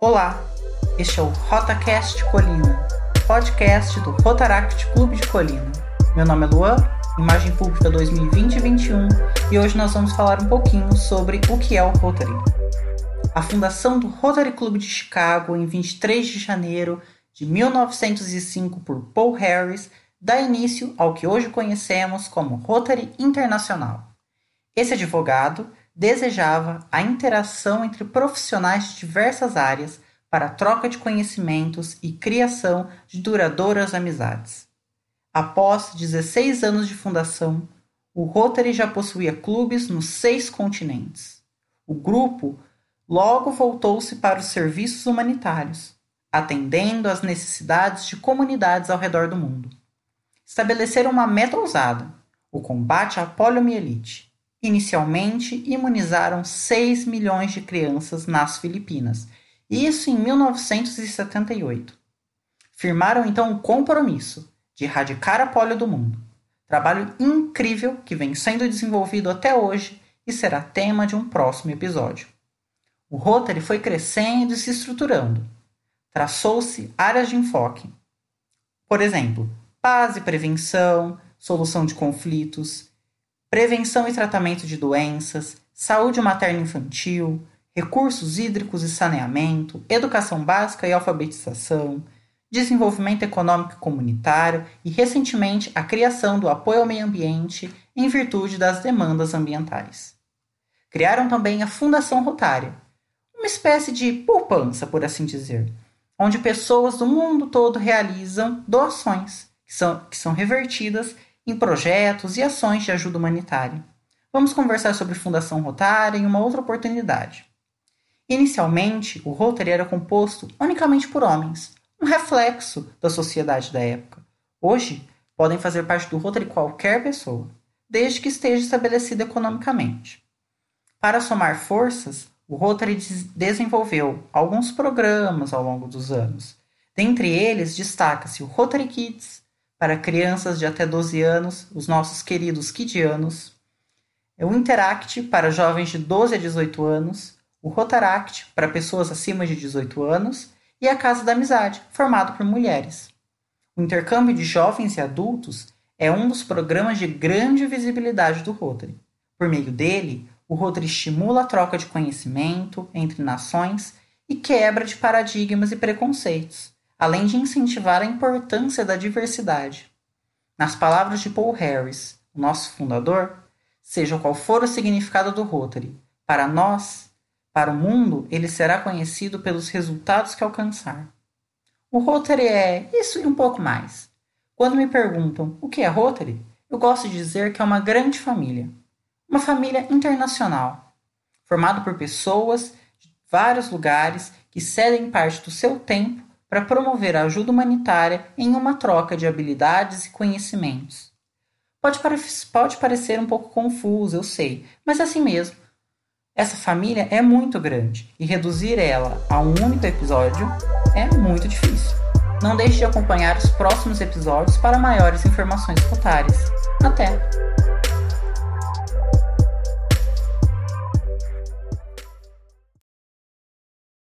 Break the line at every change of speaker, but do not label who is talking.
Olá, este é o RotaCast Colina, podcast do Rotaract Clube de Colina. Meu nome é Luan, Imagem Pública 2020-21 e hoje nós vamos falar um pouquinho sobre o que é o Rotary. A fundação do Rotary Clube de Chicago em 23 de janeiro de 1905 por Paul Harris dá início ao que hoje conhecemos como Rotary Internacional. Esse advogado desejava a interação entre profissionais de diversas áreas para a troca de conhecimentos e criação de duradouras amizades. Após 16 anos de fundação, o Rotary já possuía clubes nos seis continentes. O grupo logo voltou-se para os serviços humanitários, atendendo às necessidades de comunidades ao redor do mundo. Estabeleceram uma meta ousada: o combate à poliomielite Inicialmente, imunizaram 6 milhões de crianças nas Filipinas, isso em 1978. Firmaram então um compromisso de erradicar a polio do mundo. Trabalho incrível que vem sendo desenvolvido até hoje e será tema de um próximo episódio. O Rotary foi crescendo e se estruturando. Traçou-se áreas de enfoque. Por exemplo, paz e prevenção, solução de conflitos, prevenção e tratamento de doenças, saúde materna infantil, recursos hídricos e saneamento, educação básica e alfabetização, desenvolvimento econômico e comunitário e, recentemente, a criação do apoio ao meio ambiente em virtude das demandas ambientais. Criaram também a Fundação Rotária, uma espécie de poupança, por assim dizer, onde pessoas do mundo todo realizam doações que são, que são revertidas em projetos e ações de ajuda humanitária. Vamos conversar sobre Fundação Rotária em uma outra oportunidade. Inicialmente, o Rotary era composto unicamente por homens, um reflexo da sociedade da época. Hoje, podem fazer parte do Rotary qualquer pessoa, desde que esteja estabelecida economicamente. Para somar forças, o Rotary desenvolveu alguns programas ao longo dos anos. Dentre eles, destaca-se o Rotary Kids, para crianças de até 12 anos, os nossos queridos Kidianos, é o Interact para jovens de 12 a 18 anos, o Rotaract para pessoas acima de 18 anos e a Casa da Amizade, formado por mulheres. O intercâmbio de jovens e adultos é um dos programas de grande visibilidade do Rotary. Por meio dele, o Rotary estimula a troca de conhecimento entre nações e quebra de paradigmas e preconceitos, além de incentivar a importância da diversidade. Nas palavras de Paul Harris, nosso fundador, seja qual for o significado do Rotary, para nós, para o mundo, ele será conhecido pelos resultados que alcançar. O Rotary é isso e um pouco mais. Quando me perguntam o que é Rotary, eu gosto de dizer que é uma grande família. Uma família internacional, formada por pessoas de vários lugares que cedem parte do seu tempo para promover a ajuda humanitária em uma troca de habilidades e conhecimentos. Pode, pode parecer um pouco confuso, eu sei, mas é assim mesmo. Essa família é muito grande e reduzir ela a um único episódio é muito difícil. Não deixe de acompanhar os próximos episódios para maiores informações rotárias. Até!